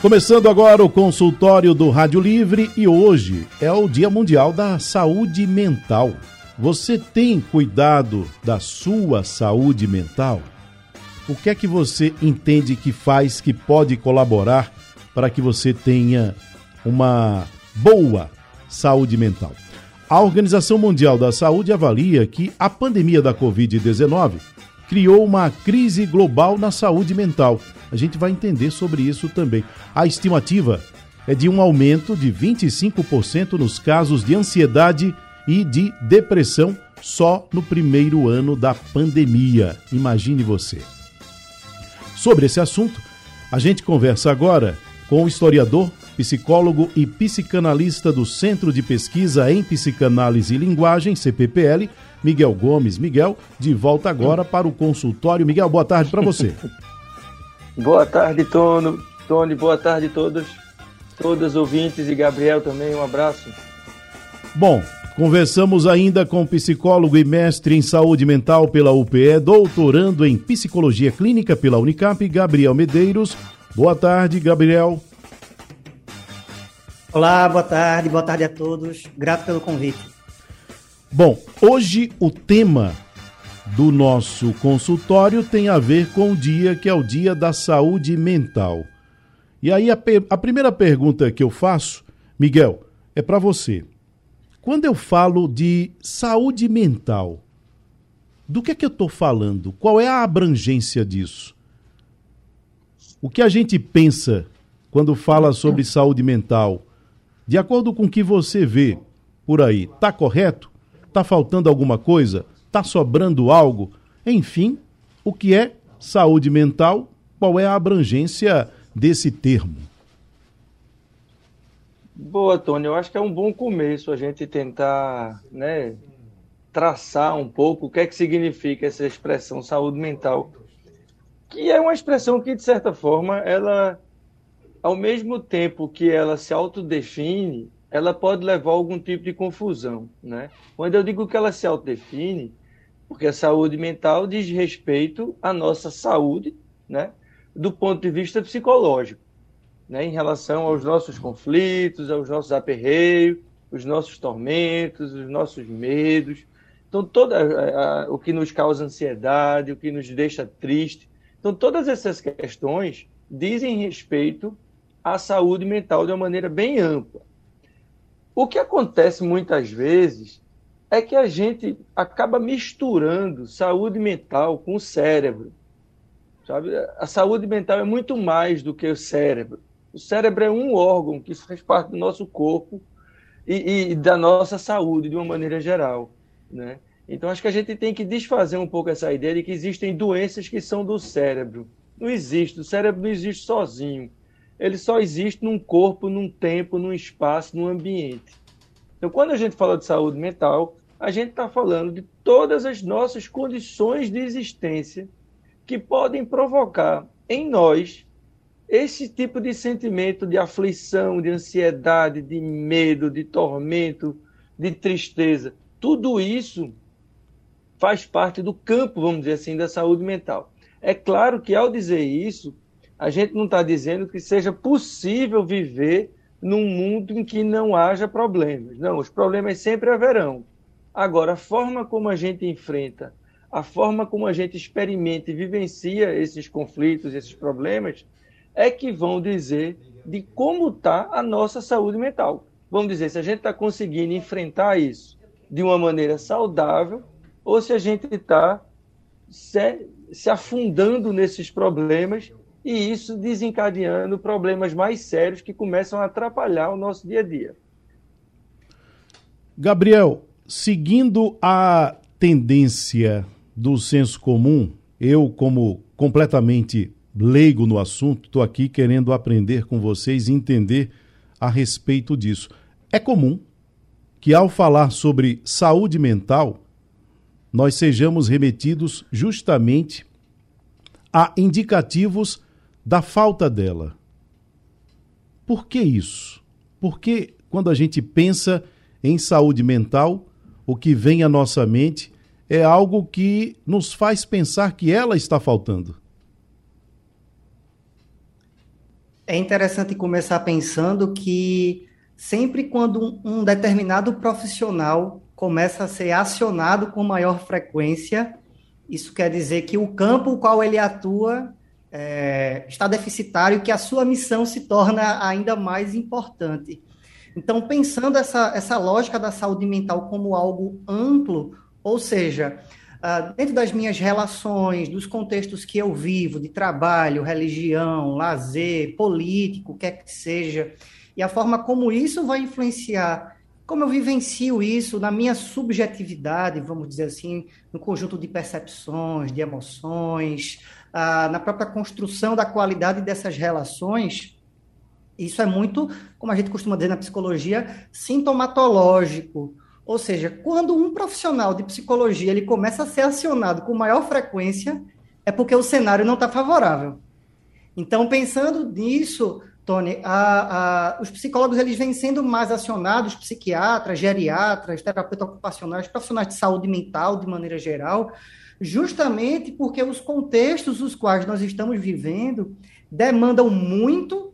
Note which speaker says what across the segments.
Speaker 1: Começando agora o consultório do Rádio Livre e hoje é o Dia Mundial da Saúde Mental. Você tem cuidado da sua saúde mental? O que é que você entende que faz que pode colaborar para que você tenha uma boa saúde mental? A Organização Mundial da Saúde avalia que a pandemia da Covid-19 criou uma crise global na saúde mental. A gente vai entender sobre isso também. A estimativa é de um aumento de 25% nos casos de ansiedade e de depressão só no primeiro ano da pandemia. Imagine você. Sobre esse assunto, a gente conversa agora com o historiador, psicólogo e psicanalista do Centro de Pesquisa em Psicanálise e Linguagem, CPPL, Miguel Gomes. Miguel, de volta agora para o consultório. Miguel, boa tarde para você.
Speaker 2: boa tarde, Tono. Tony, boa tarde a todos, todos ouvintes e Gabriel também, um abraço.
Speaker 1: Bom, conversamos ainda com psicólogo e mestre em saúde mental pela UPE, doutorando em psicologia clínica pela Unicap, Gabriel Medeiros. Boa tarde, Gabriel.
Speaker 3: Olá, boa tarde, boa tarde a todos. Grato pelo convite.
Speaker 1: Bom, hoje o tema do nosso consultório tem a ver com o dia que é o Dia da Saúde Mental. E aí a, a primeira pergunta que eu faço, Miguel, é para você. Quando eu falo de saúde mental, do que é que eu estou falando? Qual é a abrangência disso? O que a gente pensa quando fala sobre saúde mental, de acordo com o que você vê por aí, tá correto? Está faltando alguma coisa? Está sobrando algo? Enfim, o que é saúde mental? Qual é a abrangência desse termo?
Speaker 2: Boa, Tony. Eu acho que é um bom começo a gente tentar né, traçar um pouco o que é que significa essa expressão saúde mental, que é uma expressão que, de certa forma, ela, ao mesmo tempo que ela se autodefine, ela pode levar a algum tipo de confusão. Né? Quando eu digo que ela se autodefine, porque a saúde mental diz respeito à nossa saúde, né? do ponto de vista psicológico, né? em relação aos nossos conflitos, aos nossos aperreios, os nossos tormentos, os nossos medos. Então, toda a, a, o que nos causa ansiedade, o que nos deixa triste. Então, todas essas questões dizem respeito à saúde mental de uma maneira bem ampla. O que acontece muitas vezes é que a gente acaba misturando saúde mental com o cérebro. Sabe? A saúde mental é muito mais do que o cérebro. O cérebro é um órgão que faz parte do nosso corpo e, e da nossa saúde de uma maneira geral. Né? Então, acho que a gente tem que desfazer um pouco essa ideia de que existem doenças que são do cérebro. Não existe, o cérebro não existe sozinho ele só existe num corpo, num tempo, num espaço, num ambiente. Então, quando a gente fala de saúde mental, a gente está falando de todas as nossas condições de existência que podem provocar em nós esse tipo de sentimento de aflição, de ansiedade, de medo, de tormento, de tristeza. Tudo isso faz parte do campo, vamos dizer assim, da saúde mental. É claro que ao dizer isso, a gente não está dizendo que seja possível viver num mundo em que não haja problemas. Não, os problemas sempre haverão. Agora, a forma como a gente enfrenta, a forma como a gente experimenta e vivencia esses conflitos, esses problemas, é que vão dizer de como está a nossa saúde mental. Vamos dizer se a gente está conseguindo enfrentar isso de uma maneira saudável ou se a gente está se, se afundando nesses problemas e isso desencadeando problemas mais sérios que começam a atrapalhar o nosso dia a dia.
Speaker 1: Gabriel, seguindo a tendência do senso comum, eu, como completamente leigo no assunto, estou aqui querendo aprender com vocês e entender a respeito disso. É comum que ao falar sobre saúde mental, nós sejamos remetidos justamente a indicativos da falta dela. Por que isso? Porque quando a gente pensa em saúde mental, o que vem à nossa mente é algo que nos faz pensar que ela está faltando.
Speaker 3: É interessante começar pensando que sempre quando um determinado profissional começa a ser acionado com maior frequência, isso quer dizer que o campo o qual ele atua é, está deficitário, que a sua missão se torna ainda mais importante. Então, pensando essa, essa lógica da saúde mental como algo amplo, ou seja, uh, dentro das minhas relações, dos contextos que eu vivo, de trabalho, religião, lazer, político, quer que seja, e a forma como isso vai influenciar como eu vivencio isso na minha subjetividade, vamos dizer assim, no conjunto de percepções, de emoções, ah, na própria construção da qualidade dessas relações, isso é muito, como a gente costuma dizer na psicologia, sintomatológico. Ou seja, quando um profissional de psicologia ele começa a ser acionado com maior frequência, é porque o cenário não está favorável. Então, pensando nisso, Tony, a, a, os psicólogos eles vêm sendo mais acionados, psiquiatras, geriatras, terapeutas ocupacionais, profissionais de saúde mental de maneira geral, justamente porque os contextos os quais nós estamos vivendo demandam muito.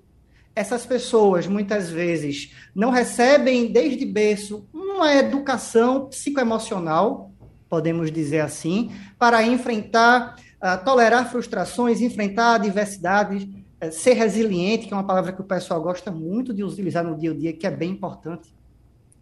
Speaker 3: Essas pessoas, muitas vezes, não recebem desde berço uma educação psicoemocional, podemos dizer assim, para enfrentar, uh, tolerar frustrações, enfrentar adversidades, uh, ser resiliente, que é uma palavra que o pessoal gosta muito de utilizar no dia a dia, que é bem importante.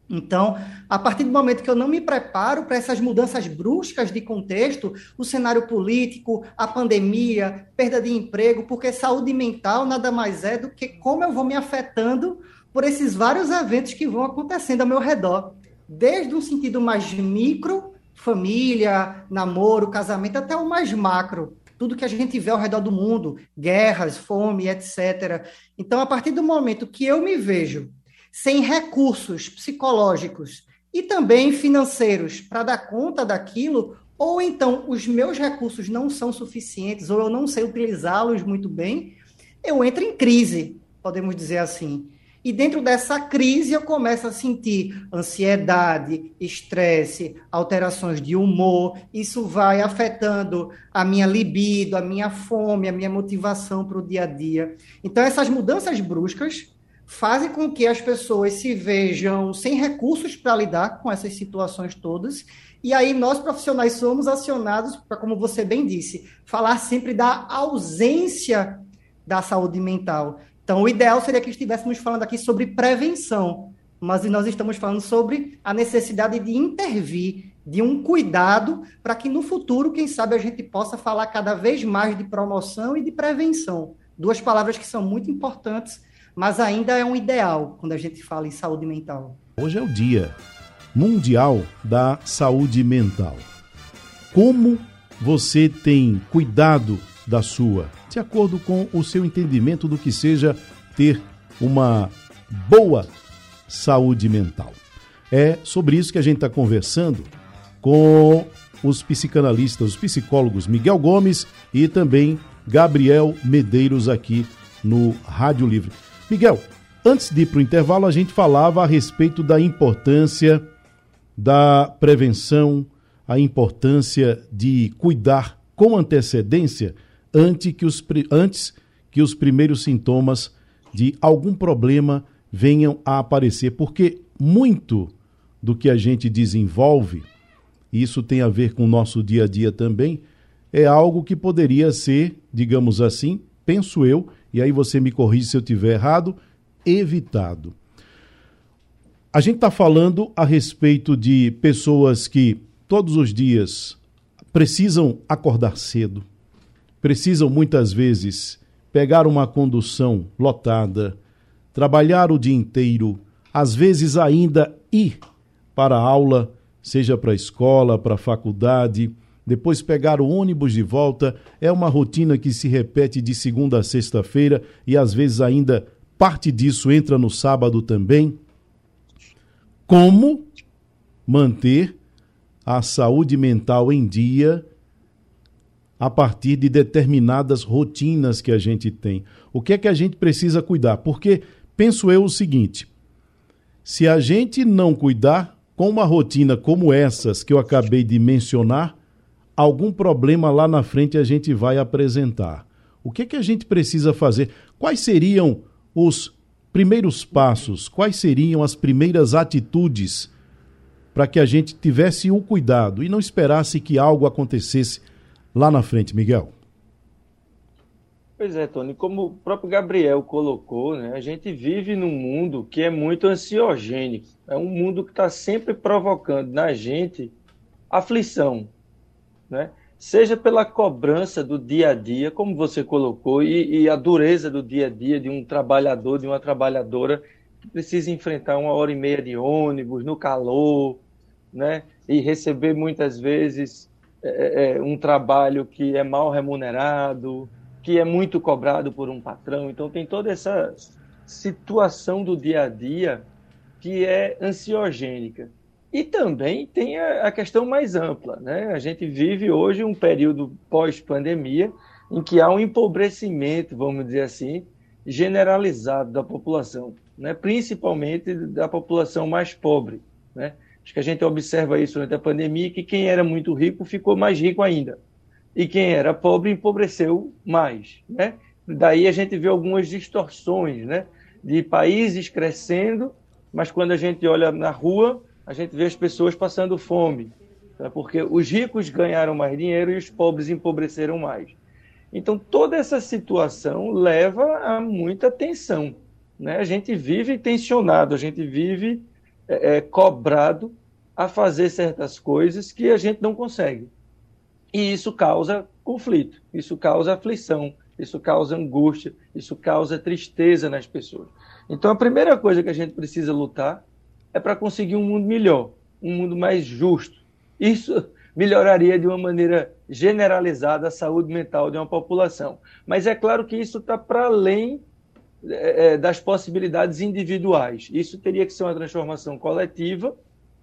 Speaker 3: Então, a partir do momento que eu não me preparo para essas mudanças bruscas de contexto, o cenário político, a pandemia, perda de emprego, porque saúde mental nada mais é do que como eu vou me afetando por esses vários eventos que vão acontecendo ao meu redor, desde um sentido mais micro, família, namoro, casamento, até o mais macro, tudo que a gente vê ao redor do mundo, guerras, fome, etc. Então, a partir do momento que eu me vejo sem recursos psicológicos e também financeiros para dar conta daquilo, ou então os meus recursos não são suficientes, ou eu não sei utilizá-los muito bem, eu entro em crise, podemos dizer assim. E dentro dessa crise eu começo a sentir ansiedade, estresse, alterações de humor. Isso vai afetando a minha libido, a minha fome, a minha motivação para o dia a dia. Então, essas mudanças bruscas fazem com que as pessoas se vejam sem recursos para lidar com essas situações todas. E aí nós profissionais somos acionados para, como você bem disse, falar sempre da ausência da saúde mental. Então, o ideal seria que estivéssemos falando aqui sobre prevenção, mas nós estamos falando sobre a necessidade de intervir, de um cuidado, para que no futuro, quem sabe, a gente possa falar cada vez mais de promoção e de prevenção. Duas palavras que são muito importantes mas ainda é um ideal quando a gente fala em saúde mental.
Speaker 1: Hoje é o Dia Mundial da Saúde Mental. Como você tem cuidado da sua, de acordo com o seu entendimento do que seja ter uma boa saúde mental? É sobre isso que a gente está conversando com os psicanalistas, os psicólogos Miguel Gomes e também Gabriel Medeiros aqui no Rádio Livre. Miguel, antes de ir para o intervalo, a gente falava a respeito da importância da prevenção, a importância de cuidar com antecedência antes que os, antes que os primeiros sintomas de algum problema venham a aparecer, porque muito do que a gente desenvolve, e isso tem a ver com o nosso dia a dia também, é algo que poderia ser, digamos assim, penso eu, e aí você me corrige se eu tiver errado, evitado. A gente está falando a respeito de pessoas que todos os dias precisam acordar cedo, precisam muitas vezes pegar uma condução lotada, trabalhar o dia inteiro, às vezes ainda ir para a aula, seja para a escola, para a faculdade, depois pegar o ônibus de volta. É uma rotina que se repete de segunda a sexta-feira e às vezes ainda parte disso entra no sábado também. Como manter a saúde mental em dia a partir de determinadas rotinas que a gente tem. O que é que a gente precisa cuidar? Porque penso eu o seguinte: se a gente não cuidar com uma rotina como essas que eu acabei de mencionar, algum problema lá na frente a gente vai apresentar. O que que a gente precisa fazer? Quais seriam os primeiros passos? Quais seriam as primeiras atitudes para que a gente tivesse o cuidado e não esperasse que algo acontecesse lá na frente, Miguel?
Speaker 2: Pois é, Tony, como o próprio Gabriel colocou, né, a gente vive num mundo que é muito ansiogênico. É um mundo que está sempre provocando na gente aflição, né? seja pela cobrança do dia a dia, como você colocou, e, e, a dureza do dia a dia de um trabalhador, de uma trabalhadora que precisa enfrentar uma hora e meia de ônibus, no calor, né? e receber muitas vezes é, é, um trabalho que é mal remunerado, que é muito cobrado por um patrão. Então, tem toda essa situação do dia a dia que é ansiogênica. E também tem a, a questão mais ampla. Né? A gente vive hoje um período pós-pandemia em que há um empobrecimento, vamos dizer assim, generalizado da população, né? principalmente da população mais pobre. Né? Acho que a gente observa isso durante a pandemia, que quem era muito rico ficou mais rico ainda e quem era pobre empobreceu mais, né? Daí a gente vê algumas distorções, né? De países crescendo, mas quando a gente olha na rua, a gente vê as pessoas passando fome, tá? porque os ricos ganharam mais dinheiro e os pobres empobreceram mais. Então toda essa situação leva a muita tensão, né? A gente vive tensionado, a gente vive é, é cobrado a fazer certas coisas que a gente não consegue. E isso causa conflito, isso causa aflição, isso causa angústia, isso causa tristeza nas pessoas. Então, a primeira coisa que a gente precisa lutar é para conseguir um mundo melhor, um mundo mais justo. Isso melhoraria de uma maneira generalizada a saúde mental de uma população. Mas é claro que isso está para além é, das possibilidades individuais. Isso teria que ser uma transformação coletiva,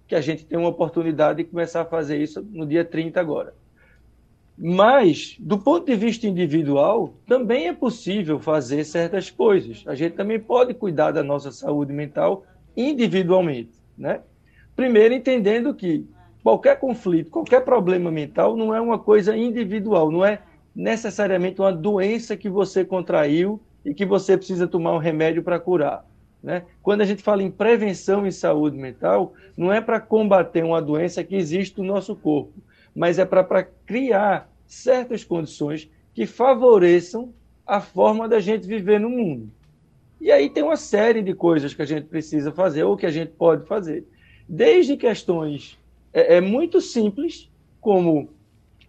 Speaker 2: que a gente tem uma oportunidade de começar a fazer isso no dia 30 agora. Mas, do ponto de vista individual, também é possível fazer certas coisas. A gente também pode cuidar da nossa saúde mental individualmente. Né? Primeiro, entendendo que qualquer conflito, qualquer problema mental não é uma coisa individual, não é necessariamente uma doença que você contraiu e que você precisa tomar um remédio para curar. Né? Quando a gente fala em prevenção em saúde mental, não é para combater uma doença que existe no nosso corpo, mas é para criar certas condições que favoreçam a forma da gente viver no mundo. E aí tem uma série de coisas que a gente precisa fazer ou que a gente pode fazer. Desde questões é, é muito simples, como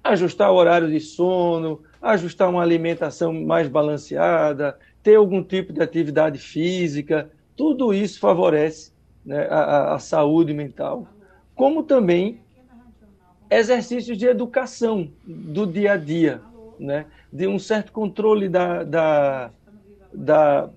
Speaker 2: ajustar o horário de sono, ajustar uma alimentação mais balanceada, ter algum tipo de atividade física, tudo isso favorece né, a, a saúde mental, como também exercícios de educação do dia a dia, né? de um certo controle da, da, da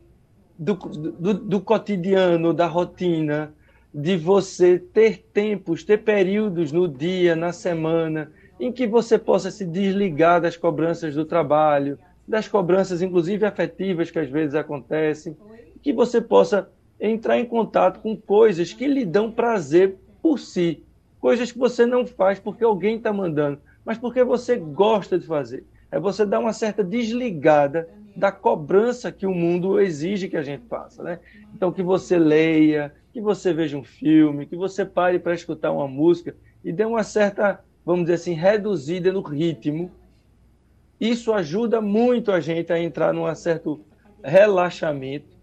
Speaker 2: do, do, do, cotidiano, da rotina, de você ter tempos, ter períodos no dia, na semana, em que você possa se desligar das cobranças do trabalho, das cobranças, inclusive afetivas, que às vezes acontecem, que você possa entrar em contato com coisas que lhe dão prazer por si, coisas que você não faz porque alguém está mandando, mas porque você gosta de fazer. É você dar uma certa desligada da cobrança que o mundo exige que a gente faça. Né? Então, que você leia, que você veja um filme, que você pare para escutar uma música e dê uma certa, vamos dizer assim, reduzida no ritmo. Isso ajuda muito a gente a entrar num certo relaxamento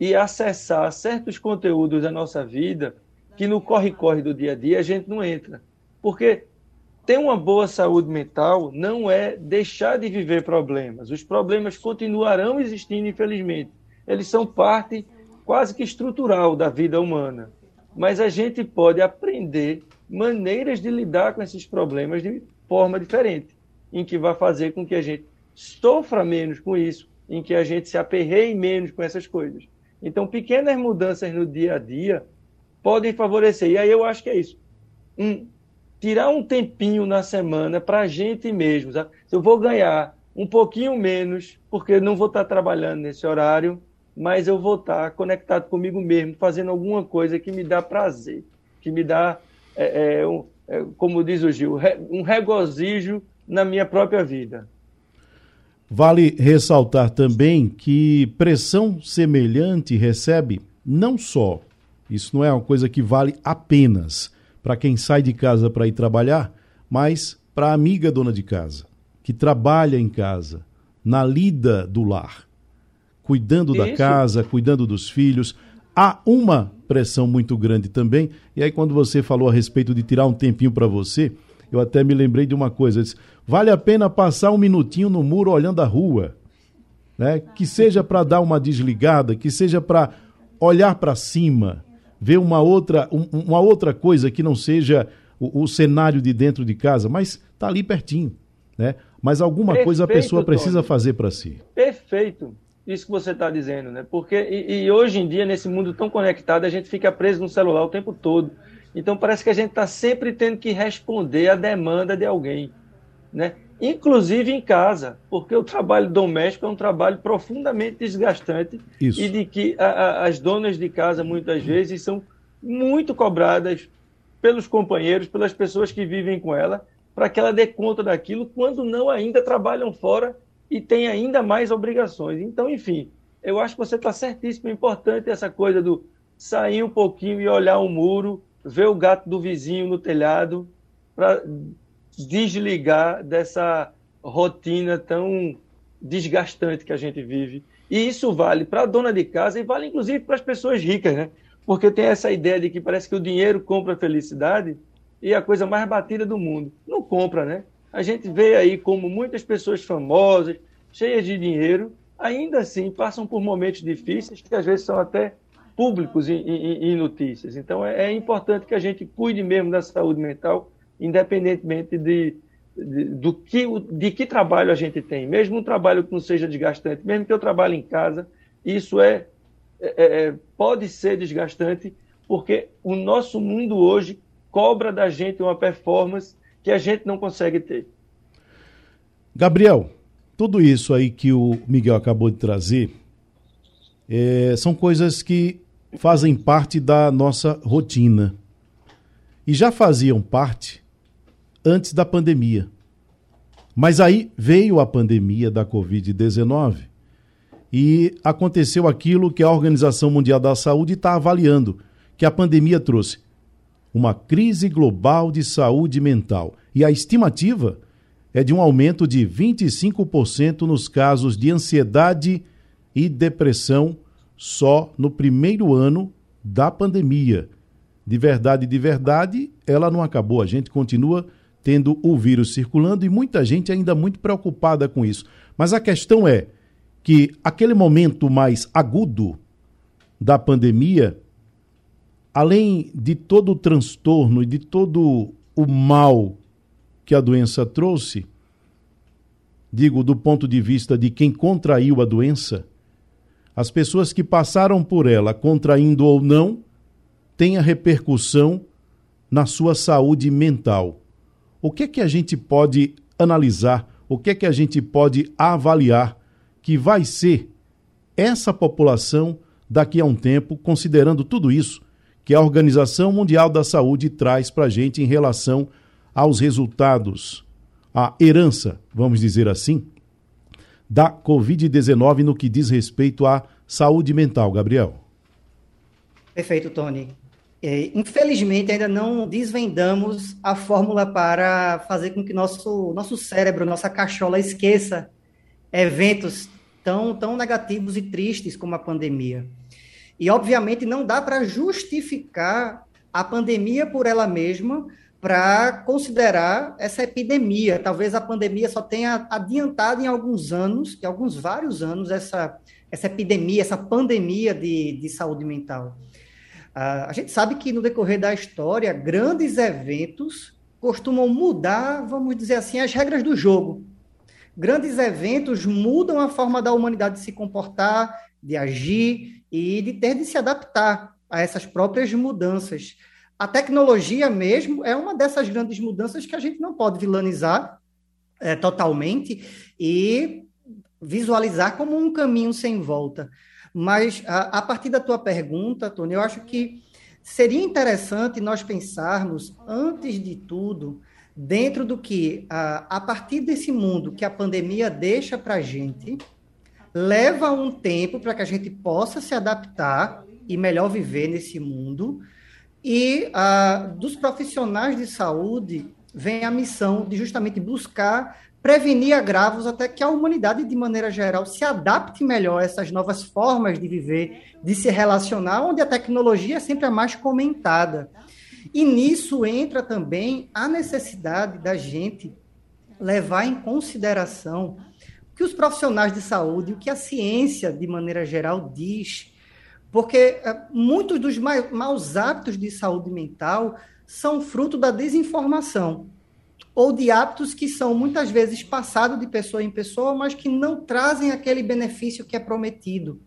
Speaker 2: e acessar certos conteúdos da nossa vida que no corre-corre do dia a dia a gente não entra. Porque ter uma boa saúde mental não é deixar de viver problemas. Os problemas continuarão existindo, infelizmente. Eles são parte quase que estrutural da vida humana. Mas a gente pode aprender maneiras de lidar com esses problemas de forma diferente, em que vai fazer com que a gente sofra menos com isso, em que a gente se aperreie menos com essas coisas. Então, pequenas mudanças no dia a dia podem favorecer. E aí eu acho que é isso. um, tirar um tempinho na semana para a gente mesmo. Sabe? Eu vou ganhar um pouquinho menos, porque não vou estar trabalhando nesse horário, mas eu vou estar conectado comigo mesmo, fazendo alguma coisa que me dá prazer, que me dá, é, é, um, é, como diz o Gil, um regozijo na minha própria vida.
Speaker 1: Vale ressaltar também que pressão semelhante recebe não só, isso não é uma coisa que vale apenas para quem sai de casa para ir trabalhar, mas para a amiga dona de casa, que trabalha em casa, na lida do lar, cuidando isso. da casa, cuidando dos filhos. Há uma pressão muito grande também. E aí, quando você falou a respeito de tirar um tempinho para você, eu até me lembrei de uma coisa. Disse, vale a pena passar um minutinho no muro olhando a rua. Né? Que seja para dar uma desligada, que seja para olhar para cima, ver uma outra, um, uma outra coisa que não seja o, o, cenário de dentro de casa, mas está ali pertinho. Né? Mas alguma Perfeito, coisa a pessoa precisa Tony. fazer para si.
Speaker 2: Perfeito. Isso que você está dizendo, né? Porque e, e hoje em dia, nesse mundo tão conectado, a gente fica preso no celular o tempo todo. Então parece que a gente está sempre tendo que responder à demanda de alguém, né? Inclusive em casa, porque o trabalho doméstico é um trabalho profundamente desgastante Isso. e de que a, a, as donas de casa muitas vezes são muito cobradas pelos companheiros, pelas pessoas que vivem com ela, para que ela dê conta daquilo, quando não ainda trabalham fora e têm ainda mais obrigações. Então, enfim, eu acho que você está certíssimo. É importante essa coisa do sair um pouquinho e olhar o muro ver o gato do vizinho no telhado para desligar dessa rotina tão desgastante que a gente vive. E isso vale para a dona de casa e vale inclusive para as pessoas ricas, né? Porque tem essa ideia de que parece que o dinheiro compra a felicidade e é a coisa mais batida do mundo. Não compra, né? A gente vê aí como muitas pessoas famosas, cheias de dinheiro, ainda assim passam por momentos difíceis que às vezes são até públicos em, em, em notícias. Então, é, é, importante que a gente cuide mesmo da saúde mental, independentemente de, de, do que, de que trabalho a gente tem. Mesmo um trabalho que não seja desgastante, mesmo que eu trabalhe em casa, isso é, é, é pode ser desgastante, porque o nosso mundo hoje cobra da gente uma performance que a gente não consegue ter.
Speaker 1: Gabriel, tudo isso aí que o Miguel acabou de trazer é, são coisas que fazem parte da nossa rotina. E já faziam parte antes da pandemia. Mas aí veio a pandemia da Covid-19 e aconteceu aquilo que a Organização Mundial da Saúde está avaliando, que a pandemia trouxe uma crise global de saúde mental. E a estimativa é de um aumento de 25% nos casos de ansiedade e depressão só no primeiro ano da pandemia. De verdade, de verdade, ela não acabou. A gente continua tendo o vírus circulando e muita gente ainda muito preocupada com isso. Mas a questão é que aquele momento mais agudo da pandemia, além de todo o transtorno e de todo o mal que a doença trouxe, digo do ponto de vista de quem contraiu a doença, as pessoas que passaram por ela, contraindo ou não, têm a repercussão na sua saúde mental. O que é que a gente pode analisar? O que é que a gente pode avaliar que vai ser essa população daqui a um tempo, considerando tudo isso que a Organização Mundial da Saúde traz para a gente em relação aos resultados, a herança, vamos dizer assim, da Covid-19 no que diz respeito à saúde mental, Gabriel.
Speaker 3: Perfeito, Tony. É, infelizmente, ainda não desvendamos a fórmula para fazer com que nosso, nosso cérebro, nossa cachola, esqueça eventos tão, tão negativos e tristes como a pandemia. E, obviamente, não dá para justificar a pandemia por ela mesma, para considerar essa epidemia. Talvez a pandemia só tenha adiantado em alguns anos, em alguns vários anos, essa, essa epidemia, essa pandemia de, de saúde mental. A gente sabe que no decorrer da história, grandes eventos costumam mudar, vamos dizer assim, as regras do jogo. Grandes eventos mudam a forma da humanidade de se comportar, de agir e de ter de se adaptar a essas próprias mudanças. a tecnologia mesmo é uma dessas grandes mudanças que a gente não pode vilanizar é, totalmente e visualizar como um caminho sem volta. Mas a, a partir da tua pergunta, Tony, eu acho que seria interessante nós pensarmos, antes de tudo, dentro do que, a, a partir desse mundo que a pandemia deixa para a gente, leva um tempo para que a gente possa se adaptar e melhor viver nesse mundo. E dos profissionais de saúde vem a missão de justamente buscar prevenir agravos até que a humanidade, de maneira geral, se adapte melhor a essas novas formas de viver, de se relacionar, onde a tecnologia é sempre a mais comentada. E nisso entra também a necessidade da gente levar em consideração que os profissionais de saúde, o que a ciência, de maneira geral, diz, porque eh, muitos dos maus hábitos de saúde mental são fruto da desinformação ou de hábitos que são muitas vezes passados de pessoa em pessoa, mas que não trazem aquele benefício que é prometido.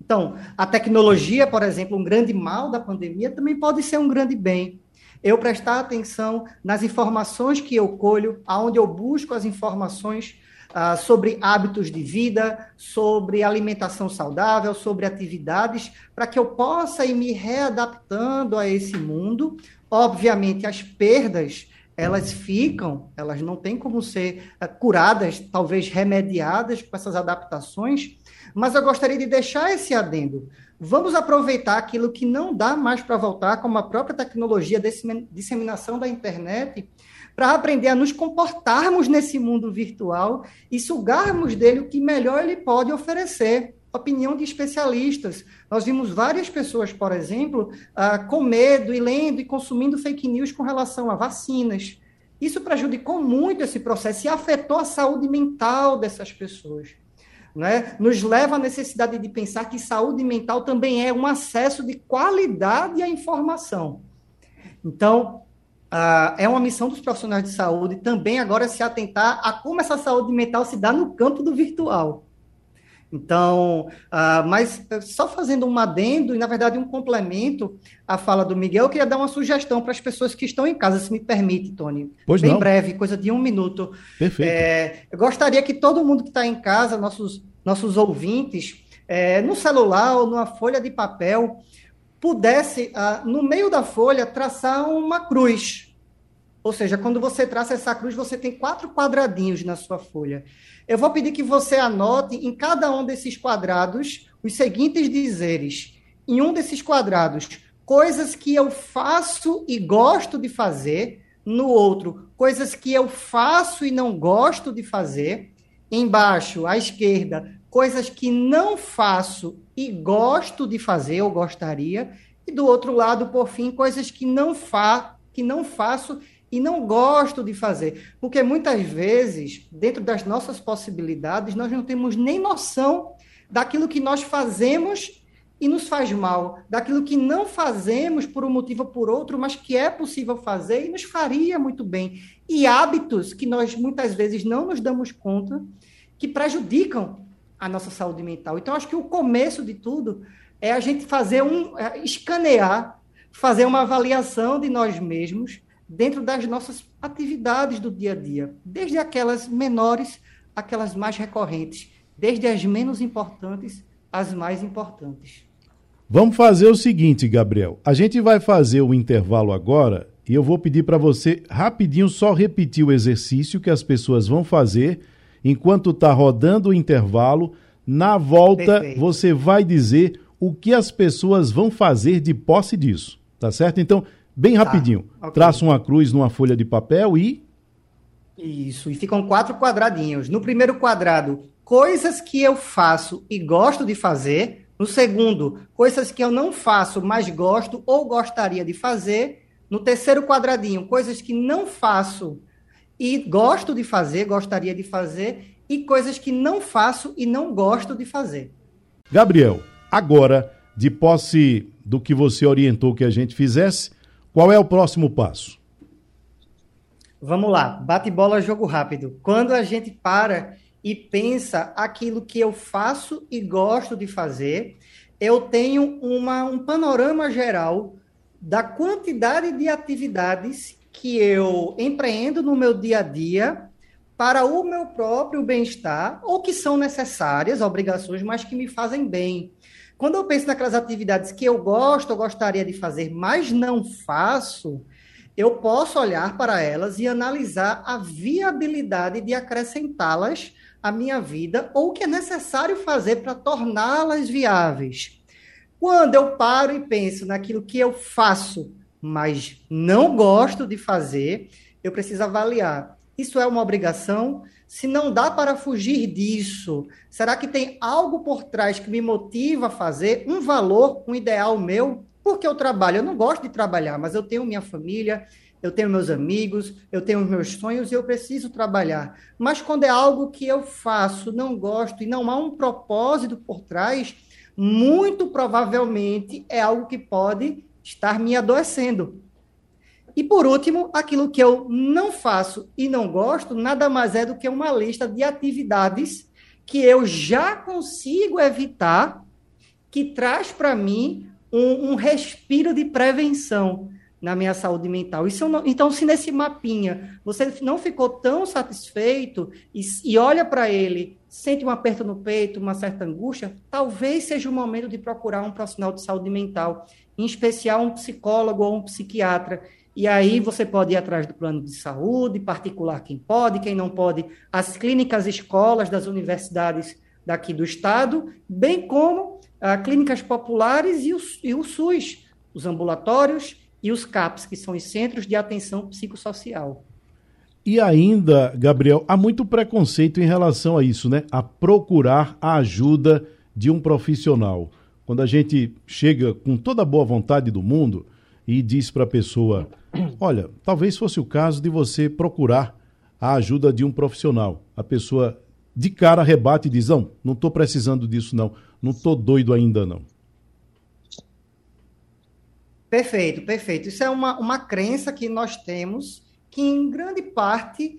Speaker 3: Então, a tecnologia, por exemplo, um grande mal da pandemia, também pode ser um grande bem. Eu prestar atenção nas informações que eu colho, aonde eu busco as informações uh, sobre hábitos de vida, sobre alimentação saudável, sobre atividades, para que eu possa ir me readaptando a esse mundo. Obviamente, as perdas elas ficam, elas não têm como ser uh, curadas, talvez remediadas com essas adaptações, mas eu gostaria de deixar esse adendo. Vamos aproveitar aquilo que não dá mais para voltar, como a própria tecnologia de disseminação da internet, para aprender a nos comportarmos nesse mundo virtual e sugarmos dele o que melhor ele pode oferecer. Opinião de especialistas. Nós vimos várias pessoas, por exemplo, uh, com medo e lendo e consumindo fake news com relação a vacinas. Isso prejudicou muito esse processo e afetou a saúde mental dessas pessoas. Né? Nos leva à necessidade de pensar que saúde mental também é um acesso de qualidade à informação. Então, uh, é uma missão dos profissionais de saúde também agora se atentar a como essa saúde mental se dá no campo do virtual. Então, uh, mas eh, só fazendo um adendo e, na verdade, um complemento à fala do Miguel, eu queria dar uma sugestão para as pessoas que estão em casa, se me permite, Tony.
Speaker 1: Pois
Speaker 3: Bem
Speaker 1: não.
Speaker 3: breve, coisa de um minuto.
Speaker 1: Perfeito.
Speaker 3: É, eu gostaria que todo mundo que está em casa, nossos, nossos ouvintes, é, no celular ou numa folha de papel, pudesse, uh, no meio da folha, traçar uma cruz. Ou seja, quando você traça essa cruz, você tem quatro quadradinhos na sua folha. Eu vou pedir que você anote em cada um desses quadrados os seguintes dizeres. Em um desses quadrados, coisas que eu faço e gosto de fazer. No outro, coisas que eu faço e não gosto de fazer. Embaixo, à esquerda, coisas que não faço e gosto de fazer ou gostaria. E do outro lado, por fim, coisas que não, fa que não faço e não gosto de fazer, porque muitas vezes, dentro das nossas possibilidades, nós não temos nem noção daquilo que nós fazemos e nos faz mal, daquilo que não fazemos por um motivo ou por outro, mas que é possível fazer e nos faria muito bem. E hábitos que nós muitas vezes não nos damos conta que prejudicam a nossa saúde mental. Então, acho que o começo de tudo é a gente fazer um é, escanear, fazer uma avaliação de nós mesmos dentro das nossas atividades do dia a dia, desde aquelas menores, aquelas mais recorrentes, desde as menos importantes às mais importantes.
Speaker 1: Vamos fazer o seguinte, Gabriel. A gente vai fazer o intervalo agora e eu vou pedir para você rapidinho só repetir o exercício que as pessoas vão fazer enquanto está rodando o intervalo. Na volta, Perfeito. você vai dizer o que as pessoas vão fazer de posse disso. Tá certo? Então, Bem tá, rapidinho. Okay. Traça uma cruz numa folha de papel e.
Speaker 3: Isso, e ficam quatro quadradinhos. No primeiro quadrado, coisas que eu faço e gosto de fazer. No segundo, coisas que eu não faço, mas gosto ou gostaria de fazer. No terceiro quadradinho, coisas que não faço e gosto de fazer, gostaria de fazer. E coisas que não faço e não gosto de fazer.
Speaker 1: Gabriel, agora, de posse do que você orientou que a gente fizesse, qual é o próximo passo?
Speaker 3: Vamos lá, bate bola, jogo rápido. Quando a gente para e pensa aquilo que eu faço e gosto de fazer, eu tenho uma, um panorama geral da quantidade de atividades que eu empreendo no meu dia a dia para o meu próprio bem-estar ou que são necessárias, obrigações, mas que me fazem bem. Quando eu penso naquelas atividades que eu gosto, eu gostaria de fazer, mas não faço, eu posso olhar para elas e analisar a viabilidade de acrescentá-las à minha vida ou o que é necessário fazer para torná-las viáveis. Quando eu paro e penso naquilo que eu faço, mas não gosto de fazer, eu preciso avaliar. Isso é uma obrigação? Se não dá para fugir disso, será que tem algo por trás que me motiva a fazer? Um valor, um ideal meu? Porque eu trabalho, eu não gosto de trabalhar, mas eu tenho minha família, eu tenho meus amigos, eu tenho meus sonhos e eu preciso trabalhar. Mas quando é algo que eu faço, não gosto e não há um propósito por trás, muito provavelmente é algo que pode estar me adoecendo. E por último, aquilo que eu não faço e não gosto, nada mais é do que uma lista de atividades que eu já consigo evitar, que traz para mim um, um, respiro de prevenção na minha saúde mental. Não, então, se nesse mapinha você não ficou tão satisfeito e, e olha para ele, sente um aperto no peito, uma certa angústia, talvez seja o momento de procurar um profissional de saúde mental, em especial um psicólogo ou um psiquiatra. E aí você pode ir atrás do plano de saúde, particular quem pode, quem não pode, as clínicas escolas das universidades daqui do estado, bem como ah, clínicas populares e o, e o SUS, os ambulatórios e os CAPs, que são os Centros de Atenção Psicossocial.
Speaker 1: E ainda, Gabriel, há muito preconceito em relação a isso, né? A procurar a ajuda de um profissional. Quando a gente chega com toda a boa vontade do mundo e diz para a pessoa: Olha, talvez fosse o caso de você procurar a ajuda de um profissional. A pessoa de cara rebate e diz: Não, não estou precisando disso, não. Não estou doido ainda, não.
Speaker 3: Perfeito, perfeito. Isso é uma, uma crença que nós temos que, em grande parte,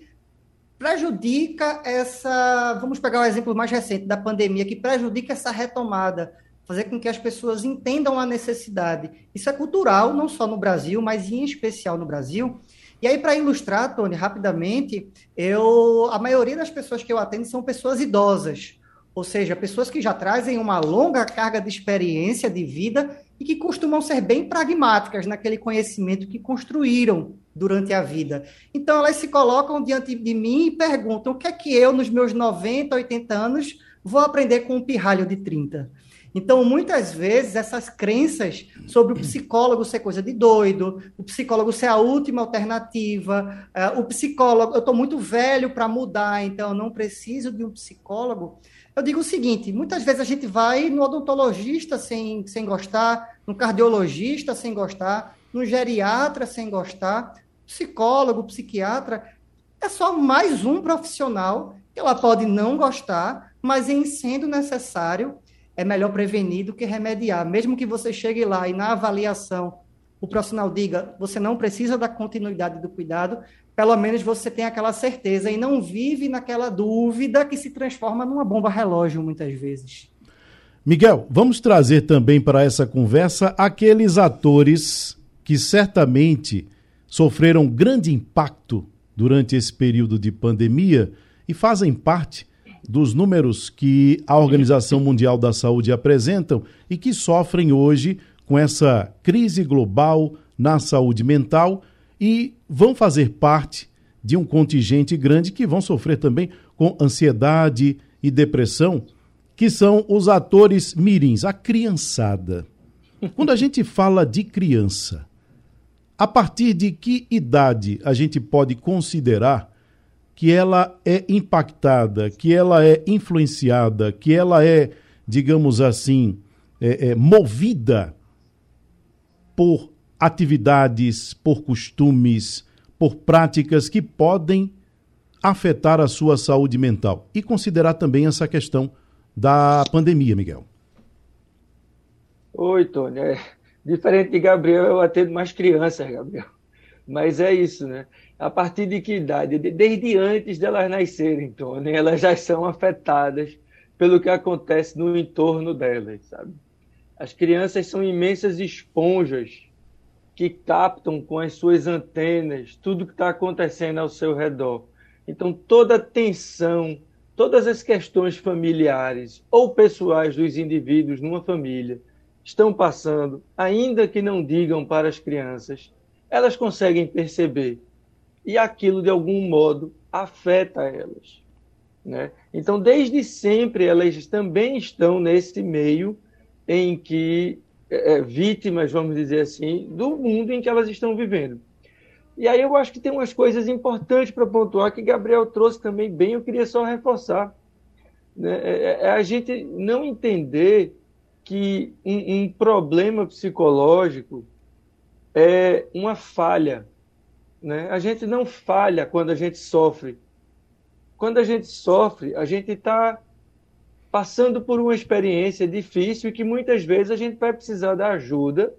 Speaker 3: prejudica essa. Vamos pegar o exemplo mais recente da pandemia, que prejudica essa retomada, fazer com que as pessoas entendam a necessidade. Isso é cultural, não só no Brasil, mas em especial no Brasil. E aí, para ilustrar, Tony, rapidamente, eu a maioria das pessoas que eu atendo são pessoas idosas ou seja, pessoas que já trazem uma longa carga de experiência de vida e que costumam ser bem pragmáticas naquele conhecimento que construíram durante a vida. Então, elas se colocam diante de mim e perguntam o que é que eu, nos meus 90, 80 anos, vou aprender com um pirralho de 30. Então, muitas vezes, essas crenças sobre o psicólogo ser coisa de doido, o psicólogo ser a última alternativa, uh, o psicólogo, eu estou muito velho para mudar, então eu não preciso de um psicólogo. Eu digo o seguinte: muitas vezes a gente vai no odontologista sem, sem gostar, no cardiologista sem gostar, no geriatra sem gostar, psicólogo, psiquiatra. É só mais um profissional que ela pode não gostar, mas em sendo necessário, é melhor prevenir do que remediar. Mesmo que você chegue lá e na avaliação o profissional diga você não precisa da continuidade do cuidado, pelo menos você tem aquela certeza e não vive naquela dúvida que se transforma numa bomba relógio muitas vezes.
Speaker 1: Miguel, vamos trazer também para essa conversa aqueles atores que certamente sofreram grande impacto durante esse período de pandemia e fazem parte dos números que a Organização Mundial da Saúde apresentam e que sofrem hoje com essa crise global na saúde mental e vão fazer parte de um contingente grande que vão sofrer também com ansiedade e depressão, que são os atores mirins, a criançada. Quando a gente fala de criança, a partir de que idade a gente pode considerar que ela é impactada, que ela é influenciada, que ela é, digamos assim, é, é, movida por atividades, por costumes, por práticas que podem afetar a sua saúde mental. E considerar também essa questão da pandemia, Miguel.
Speaker 2: Oi, Tony. É, diferente de Gabriel, eu atendo mais crianças, Gabriel. Mas é isso, né? A partir de que idade? Desde antes delas nascerem, Tony, elas já são afetadas pelo que acontece no entorno delas, sabe? As crianças são imensas esponjas que captam com as suas antenas tudo que está acontecendo ao seu redor. Então, toda a tensão, todas as questões familiares ou pessoais dos indivíduos numa família estão passando, ainda que não digam para as crianças, elas conseguem perceber. E aquilo, de algum modo, afeta elas. Né? Então, desde sempre, elas também estão nesse meio em que é, é, vítimas, vamos dizer assim, do mundo em que elas estão vivendo. E aí eu acho que tem umas coisas importantes para pontuar que Gabriel trouxe também bem, eu queria só reforçar. Né? É, é, é a gente não entender que um, um problema psicológico é uma falha. Né? A gente não falha quando a gente sofre. Quando a gente sofre, a gente está passando por uma experiência difícil e que muitas vezes a gente vai precisar da ajuda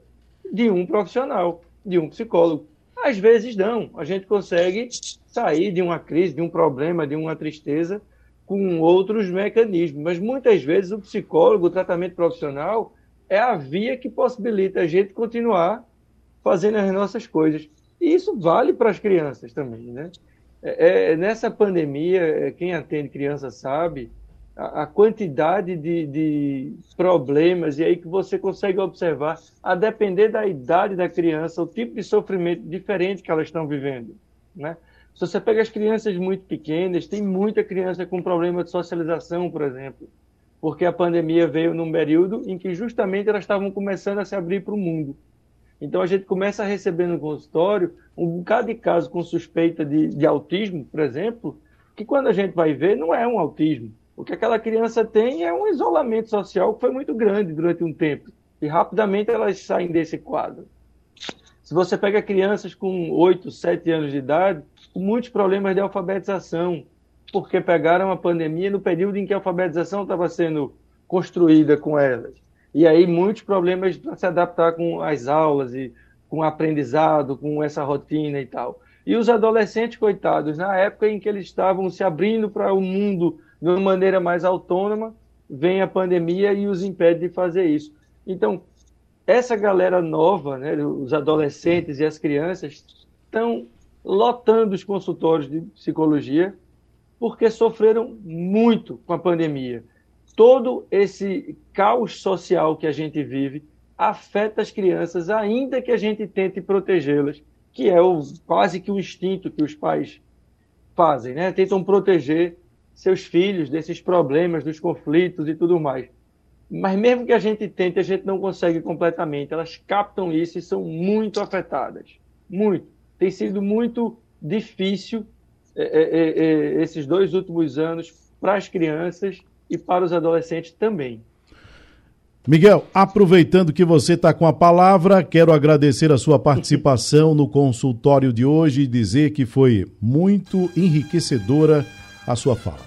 Speaker 2: de um profissional, de um psicólogo. Às vezes não, a gente consegue sair de uma crise, de um problema, de uma tristeza com outros mecanismos, mas muitas vezes o psicólogo, o tratamento profissional é a via que possibilita a gente continuar fazendo as nossas coisas. E isso vale para as crianças também, né? É, é, nessa pandemia, é, quem atende criança sabe, a, quantidade de, de, problemas, e aí que você consegue observar, a depender da idade da criança, o tipo de sofrimento diferente que elas estão vivendo. Né? Se você pega as crianças muito pequenas, tem muita criança com problema de socialização, por exemplo, porque a pandemia veio num período em que justamente elas estavam começando a se abrir para o mundo. Então a gente começa a receber no consultório um bocado de caso com suspeita de, de autismo, por exemplo, que quando a gente vai ver não é um autismo, o que aquela criança tem é um isolamento social que foi muito grande durante um tempo. E rapidamente elas saem desse quadro. Se você pega crianças com 8, 7 anos de idade, com muitos problemas de alfabetização, porque pegaram a pandemia no período em que a alfabetização estava sendo construída com elas. E aí muitos problemas para se adaptar com as aulas e com o aprendizado, com essa rotina e tal. E os adolescentes, coitados, na época em que eles estavam se abrindo para o mundo de uma maneira mais autônoma, vem a pandemia e os impede de fazer isso. Então, essa galera nova, né, os adolescentes e as crianças, estão lotando os consultórios de psicologia porque sofreram muito com a pandemia. Todo esse caos social que a gente vive afeta as crianças, ainda que a gente tente protegê-las, que é o, quase que o instinto que os pais fazem, né? Tentam proteger seus filhos desses problemas, dos conflitos e tudo mais. Mas mesmo que a gente tente, a gente não consegue completamente. Elas captam isso e são muito afetadas. Muito. Tem sido muito difícil é, é, é, esses dois últimos anos para as crianças e para os adolescentes também.
Speaker 1: Miguel, aproveitando que você está com a palavra, quero agradecer a sua participação no consultório de hoje e dizer que foi muito enriquecedora a sua fala.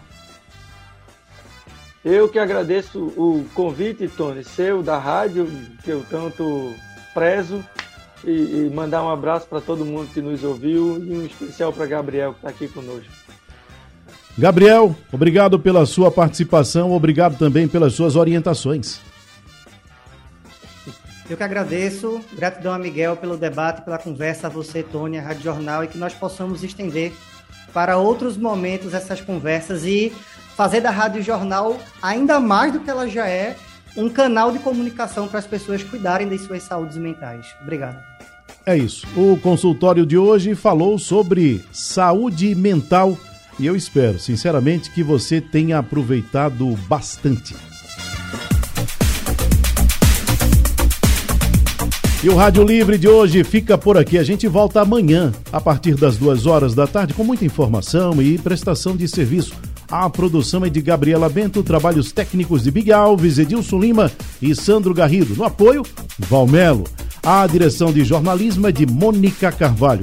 Speaker 2: Eu que agradeço o convite, Tony, seu, da rádio, que eu tanto prezo, e, e mandar um abraço para todo mundo que nos ouviu e um especial para Gabriel, que está aqui conosco.
Speaker 1: Gabriel, obrigado pela sua participação, obrigado também pelas suas orientações.
Speaker 3: Eu que agradeço, gratidão a Miguel pelo debate, pela conversa, a você, Tony, a Rádio Jornal, e que nós possamos estender para outros momentos essas conversas e fazer da Rádio Jornal, ainda mais do que ela já é, um canal de comunicação para as pessoas cuidarem das suas saúdes mentais. Obrigado.
Speaker 1: É isso. O consultório de hoje falou sobre saúde mental e eu espero, sinceramente, que você tenha aproveitado bastante. E o Rádio Livre de hoje fica por aqui. A gente volta amanhã, a partir das duas horas da tarde, com muita informação e prestação de serviço. A produção é de Gabriela Bento, trabalhos técnicos de Big Alves, Edilson Lima e Sandro Garrido. No apoio, Valmelo. A direção de jornalismo é de Mônica Carvalho.